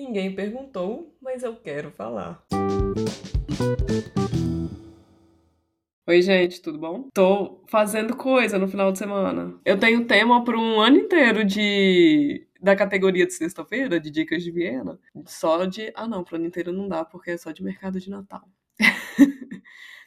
Ninguém perguntou, mas eu quero falar. Oi, gente, tudo bom? Tô fazendo coisa no final de semana. Eu tenho tema para um ano inteiro de da categoria de sexta-feira, de dicas de Viena, só de. Ah, não, pro ano inteiro não dá, porque é só de mercado de Natal.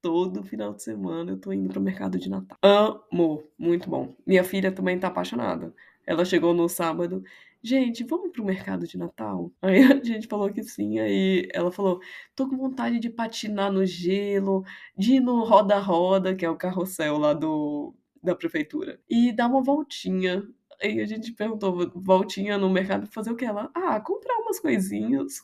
Todo final de semana eu tô indo pro mercado de Natal. Amo! Muito bom. Minha filha também tá apaixonada. Ela chegou no sábado. Gente, vamos pro mercado de Natal? Aí a gente falou que sim. Aí ela falou: tô com vontade de patinar no gelo, de ir no roda-roda, que é o carrossel lá do, da prefeitura, e dar uma voltinha. Aí a gente perguntou: voltinha no mercado fazer o que? Ela: ah, comprar umas coisinhas.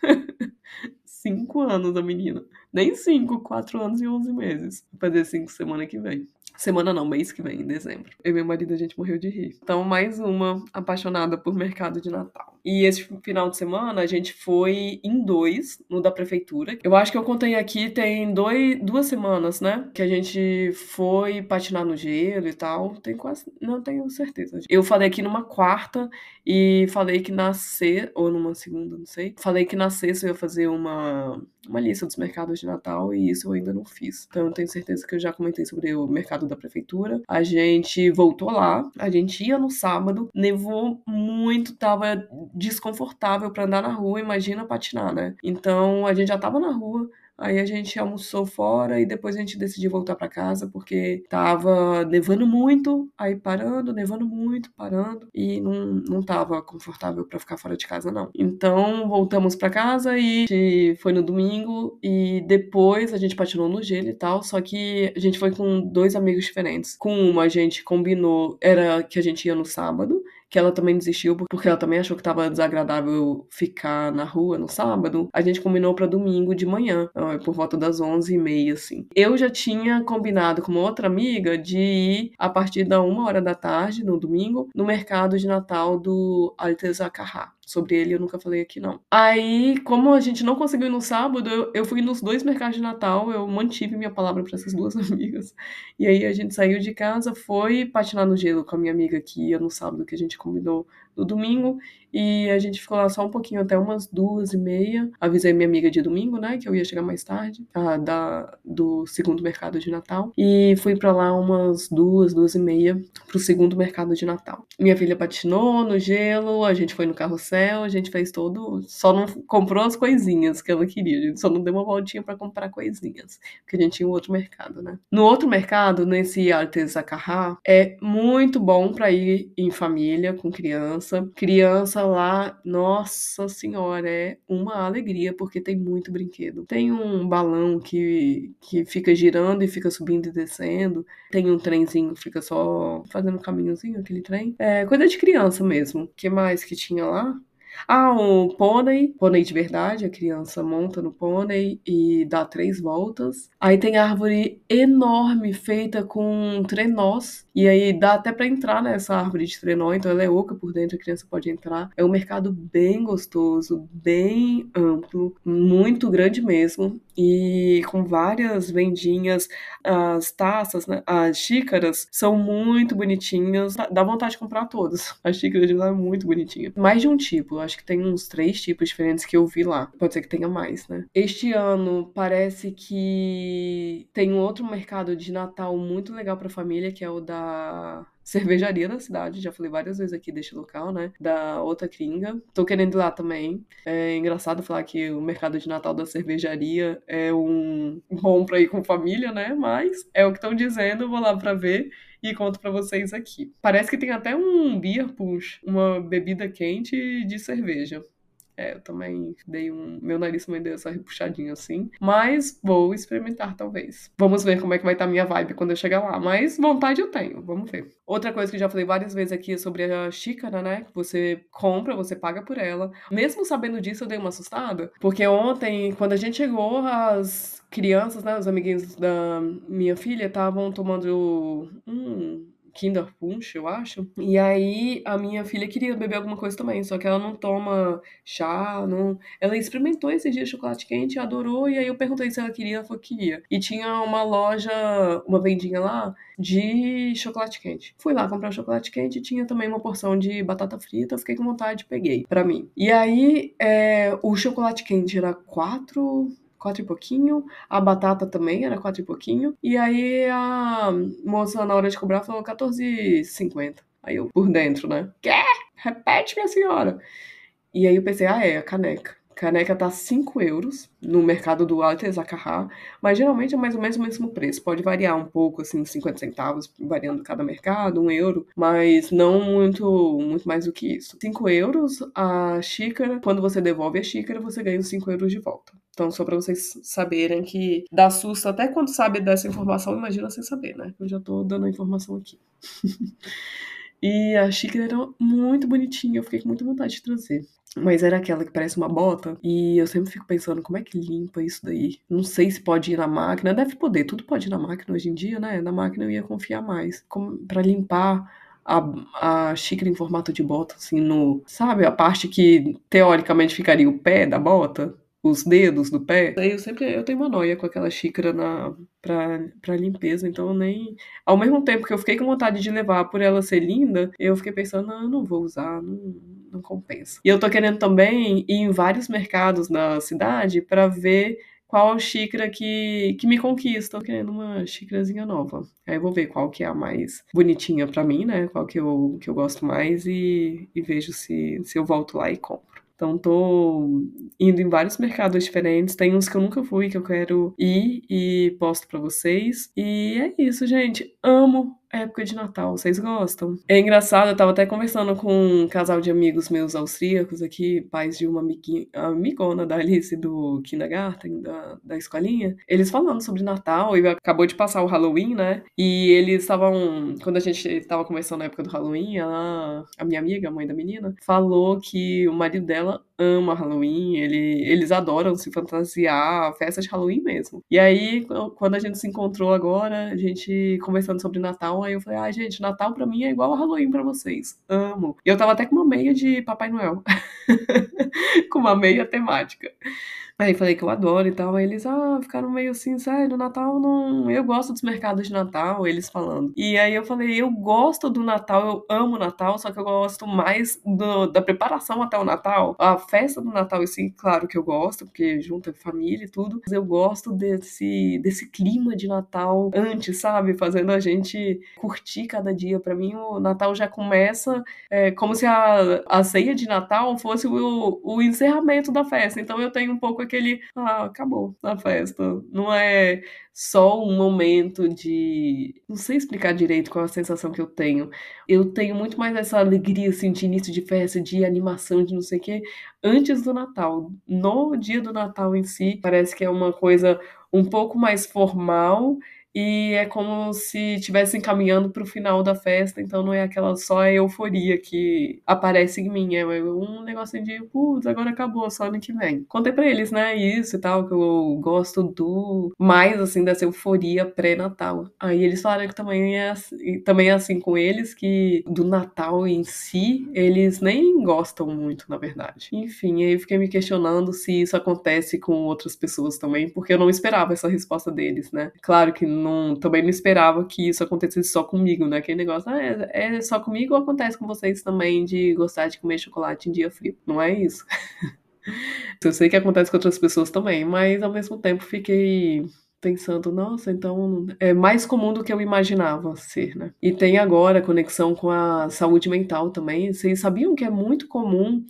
cinco anos a menina. Nem cinco, quatro anos e onze meses. Vou fazer cinco semana que vem. Semana não, mês que vem, em dezembro. Eu e meu marido, a gente morreu de rir. Então, mais uma apaixonada por mercado de Natal. E esse final de semana, a gente foi em dois, no da prefeitura. Eu acho que eu contei aqui, tem dois, duas semanas, né? Que a gente foi patinar no gelo e tal. Tem quase. Não tenho certeza. Eu falei aqui numa quarta e falei que na sexta, ou numa segunda, não sei. Falei que na sexta eu ia fazer uma, uma lista dos mercados de Natal e isso eu ainda não fiz. Então, eu tenho certeza que eu já comentei sobre o mercado da prefeitura. A gente voltou lá, a gente ia no sábado, nevou muito, tava desconfortável para andar na rua, imagina patinar, né? Então a gente já tava na rua, Aí a gente almoçou fora e depois a gente decidiu voltar para casa porque tava nevando muito, aí parando, nevando muito, parando e não, não tava confortável para ficar fora de casa não. Então voltamos para casa e foi no domingo e depois a gente patinou no gelo e tal, só que a gente foi com dois amigos diferentes. Com uma a gente combinou, era que a gente ia no sábado que ela também desistiu porque ela também achou que estava desagradável ficar na rua no sábado. A gente combinou para domingo de manhã, por volta das 11h30, assim. Eu já tinha combinado com uma outra amiga de ir a partir da uma hora da tarde, no domingo, no mercado de Natal do Altesacarrá. Sobre ele eu nunca falei aqui, não. Aí, como a gente não conseguiu ir no sábado, eu, eu fui nos dois mercados de Natal, eu mantive minha palavra para essas duas amigas. E aí a gente saiu de casa, foi patinar no gelo com a minha amiga que ia no sábado, que a gente combinou no domingo. E a gente ficou lá só um pouquinho até umas duas e meia. Avisei minha amiga de domingo, né? Que eu ia chegar mais tarde, a, da, do segundo mercado de Natal. E fui para lá umas duas, duas e meia pro segundo mercado de Natal. Minha filha patinou no gelo, a gente foi no carrossel, a gente fez todo. Só não comprou as coisinhas que ela queria. A gente só não deu uma voltinha para comprar coisinhas. Porque a gente tinha um outro mercado, né? No outro mercado, nesse Artesacarrá, é muito bom para ir em família, com criança. Criança lá, nossa senhora, é uma alegria, porque tem muito brinquedo. Tem um balão que, que fica girando e fica subindo e descendo. Tem um trenzinho que fica só fazendo um caminhozinho, aquele trem. É coisa de criança mesmo. O que mais que tinha lá? Ah, um pônei, pônei de verdade, a criança monta no pônei e dá três voltas. Aí tem árvore enorme feita com trenós, e aí dá até para entrar nessa árvore de trenó, então ela é oca por dentro, a criança pode entrar. É um mercado bem gostoso, bem amplo, muito grande mesmo, e com várias vendinhas. As taças, né, as xícaras são muito bonitinhas, dá vontade de comprar todas. As xícaras de lá é muito bonitinha. Mais de um tipo, acho que tem uns três tipos diferentes que eu vi lá. Pode ser que tenha mais, né? Este ano parece que tem um outro mercado de Natal muito legal para família, que é o da cervejaria da cidade, já falei várias vezes aqui deste local, né? Da outra Kringa. Tô querendo ir lá também. É engraçado falar que o mercado de Natal da cervejaria é um bom pra ir com família, né? Mas é o que estão dizendo, vou lá pra ver e conto para vocês aqui. Parece que tem até um beer push, uma bebida quente de cerveja. É, eu também dei um. Meu nariz também deu essa repuxadinha assim. Mas vou experimentar, talvez. Vamos ver como é que vai estar tá minha vibe quando eu chegar lá. Mas vontade eu tenho, vamos ver. Outra coisa que eu já falei várias vezes aqui é sobre a xícara, né? Você compra, você paga por ela. Mesmo sabendo disso, eu dei uma assustada. Porque ontem, quando a gente chegou, as crianças, né? Os amiguinhos da minha filha estavam tomando. Hum, Kinder Punch, eu acho. E aí a minha filha queria beber alguma coisa também, só que ela não toma chá, não. Ela experimentou esse dia chocolate quente, adorou, e aí eu perguntei se ela queria, ela falou que queria. E tinha uma loja, uma vendinha lá de chocolate quente. Fui lá comprar chocolate quente e tinha também uma porção de batata frita, fiquei com vontade, peguei para mim. E aí é, o chocolate quente era quatro quatro e pouquinho. A batata também era quatro e pouquinho. E aí a moça, na hora de cobrar, falou 14,50. Aí eu, por dentro, né? Quê? Repete, minha senhora. E aí eu pensei, ah, é, a caneca. Caneca tá 5 euros no mercado do Alto Zacarrá, mas geralmente é mais ou menos o mesmo preço. Pode variar um pouco, assim, 50 centavos, variando cada mercado, 1 um euro, mas não muito, muito mais do que isso. 5 euros a xícara, quando você devolve a xícara, você ganha os 5 euros de volta. Então, só para vocês saberem que dá susto até quando sabe dessa informação, imagina sem saber, né? Eu já tô dando a informação aqui. e a xícara era muito bonitinha, eu fiquei com muita vontade de trazer. Mas era aquela que parece uma bota. E eu sempre fico pensando, como é que limpa isso daí? Não sei se pode ir na máquina. Deve poder, tudo pode ir na máquina hoje em dia, né? Na máquina eu ia confiar mais. para limpar a, a xícara em formato de bota, assim, no. Sabe, a parte que teoricamente ficaria o pé da bota? Os dedos do pé. Eu sempre eu tenho uma noia com aquela xícara na pra, pra limpeza, então eu nem. Ao mesmo tempo que eu fiquei com vontade de levar por ela ser linda, eu fiquei pensando, não, eu não vou usar, não, não compensa. E eu tô querendo também ir em vários mercados na cidade para ver qual xícara que, que me conquista. Tô querendo uma xícarazinha nova. Aí eu vou ver qual que é a mais bonitinha para mim, né? Qual que eu, que eu gosto mais e, e vejo se, se eu volto lá e compro. Então tô indo em vários mercados diferentes. Tem uns que eu nunca fui que eu quero ir e posto para vocês. E é isso, gente. Amo época de Natal. Vocês gostam? É engraçado, eu tava até conversando com um casal de amigos meus austríacos aqui, pais de uma amiguinha, amigona da Alice do kindergarten, da, da escolinha. Eles falando sobre Natal e acabou de passar o Halloween, né? E eles estavam, quando a gente tava conversando na época do Halloween, ela, a minha amiga, a mãe da menina, falou que o marido dela ama Halloween, ele, eles adoram se fantasiar, festa de Halloween mesmo. E aí, quando a gente se encontrou agora, a gente conversando sobre Natal, aí eu falei, ah, gente, Natal pra mim é igual Halloween pra vocês. Amo. E eu tava até com uma meia de Papai Noel. com uma meia temática. Aí falei que eu adoro e tal. Aí eles, ah, ficaram meio assim, sério, Natal não. Eu gosto dos mercados de Natal, eles falando. E aí eu falei, eu gosto do Natal, eu amo Natal, só que eu gosto mais do, da preparação até o Natal. A festa do Natal, assim, claro que eu gosto, porque junta família e tudo. Mas eu gosto desse, desse clima de Natal antes, sabe? Fazendo a gente curtir cada dia. Para mim, o Natal já começa é, como se a, a ceia de Natal fosse o, o encerramento da festa. Então eu tenho um pouco aquele, ah, acabou a festa. Não é só um momento de. Não sei explicar direito qual é a sensação que eu tenho. Eu tenho muito mais essa alegria, assim, de início de festa, de animação, de não sei o quê, antes do Natal. No dia do Natal em si, parece que é uma coisa um pouco mais formal e é como se estivessem caminhando para o final da festa, então não é aquela só euforia que aparece em mim, é um negocinho de, putz, agora acabou, só ano que vem. Contei pra eles, né, isso e tal, que eu gosto do mais, assim, dessa euforia pré-natal. Aí eles falaram que também é, também é assim com eles, que do Natal em si, eles nem gostam muito, na verdade. Enfim, aí eu fiquei me questionando se isso acontece com outras pessoas também, porque eu não esperava essa resposta deles, né. Claro que não, também não esperava que isso acontecesse só comigo, né? Aquele negócio, ah, é, é só comigo ou acontece com vocês também de gostar de comer chocolate em dia frio? Não é isso. Eu sei que acontece com outras pessoas também, mas ao mesmo tempo fiquei pensando, nossa, então é mais comum do que eu imaginava ser, né? E tem agora conexão com a saúde mental também. Vocês sabiam que é muito comum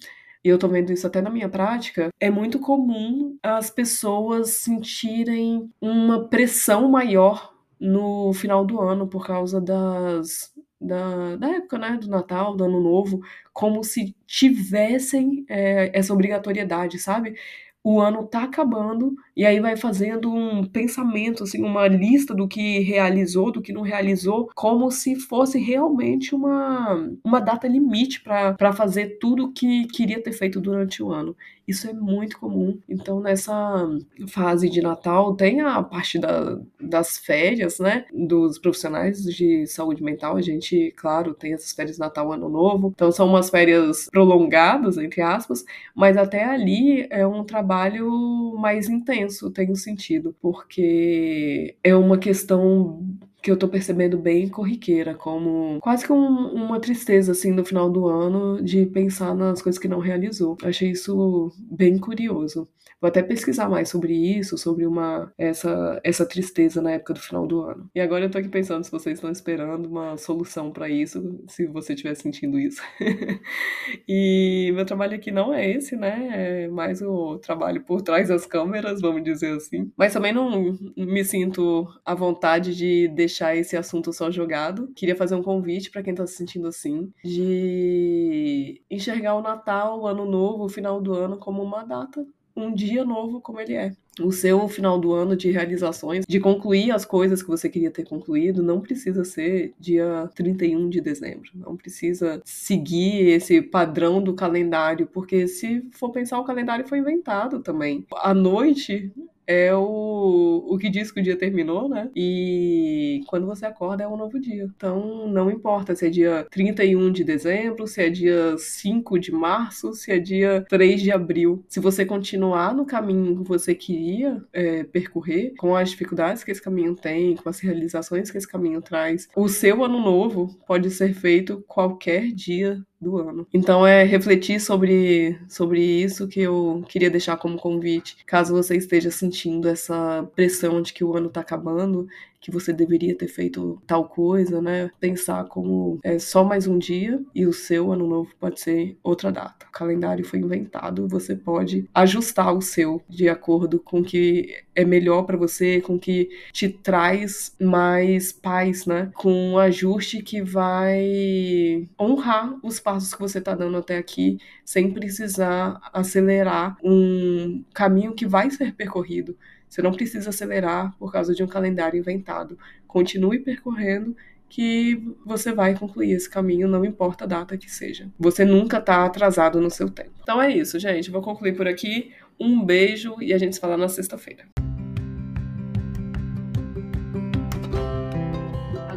e eu tô vendo isso até na minha prática, é muito comum as pessoas sentirem uma pressão maior no final do ano por causa das da, da época, né, do Natal, do Ano Novo, como se tivessem é, essa obrigatoriedade, sabe? o ano tá acabando e aí vai fazendo um pensamento, assim, uma lista do que realizou, do que não realizou, como se fosse realmente uma, uma data limite para fazer tudo que queria ter feito durante o ano. Isso é muito comum. Então, nessa fase de Natal, tem a parte da, das férias, né? Dos profissionais de saúde mental. A gente, claro, tem essas férias Natal, Ano Novo. Então, são umas férias prolongadas, entre aspas, mas até ali é um trabalho mais intenso, tem um sentido, porque é uma questão que eu tô percebendo bem corriqueira, como quase que um, uma tristeza, assim, no final do ano de pensar nas coisas que não realizou. Achei isso bem curioso. Vou até pesquisar mais sobre isso, sobre uma essa, essa tristeza na época do final do ano. E agora eu tô aqui pensando se vocês estão esperando uma solução para isso, se você estiver sentindo isso. e meu trabalho aqui não é esse, né? É mais o trabalho por trás das câmeras, vamos dizer assim. Mas também não me sinto à vontade de deixar esse assunto só jogado. Queria fazer um convite para quem tá se sentindo assim, de enxergar o Natal, o Ano Novo, o final do ano como uma data um dia novo como ele é. O seu final do ano de realizações, de concluir as coisas que você queria ter concluído, não precisa ser dia 31 de dezembro. Não precisa seguir esse padrão do calendário, porque se for pensar, o calendário foi inventado também. A noite é o, o que diz que o dia terminou, né? E quando você acorda é um novo dia. Então não importa se é dia 31 de dezembro, se é dia 5 de março, se é dia 3 de abril. Se você continuar no caminho que você queria é, percorrer, com as dificuldades que esse caminho tem, com as realizações que esse caminho traz, o seu ano novo pode ser feito qualquer dia do ano. Então é refletir sobre, sobre isso que eu queria deixar como convite. Caso você esteja sentindo essa pressão de que o ano tá acabando, que você deveria ter feito tal coisa, né? Pensar como é só mais um dia e o seu ano novo pode ser outra data. O calendário foi inventado, você pode ajustar o seu de acordo com o que é melhor para você, com o que te traz mais paz, né? Com um ajuste que vai honrar os passos que você tá dando até aqui, sem precisar acelerar um caminho que vai ser percorrido. Você não precisa acelerar por causa de um calendário inventado. Continue percorrendo que você vai concluir esse caminho, não importa a data que seja. Você nunca está atrasado no seu tempo. Então é isso, gente. Vou concluir por aqui. Um beijo e a gente se fala na sexta-feira.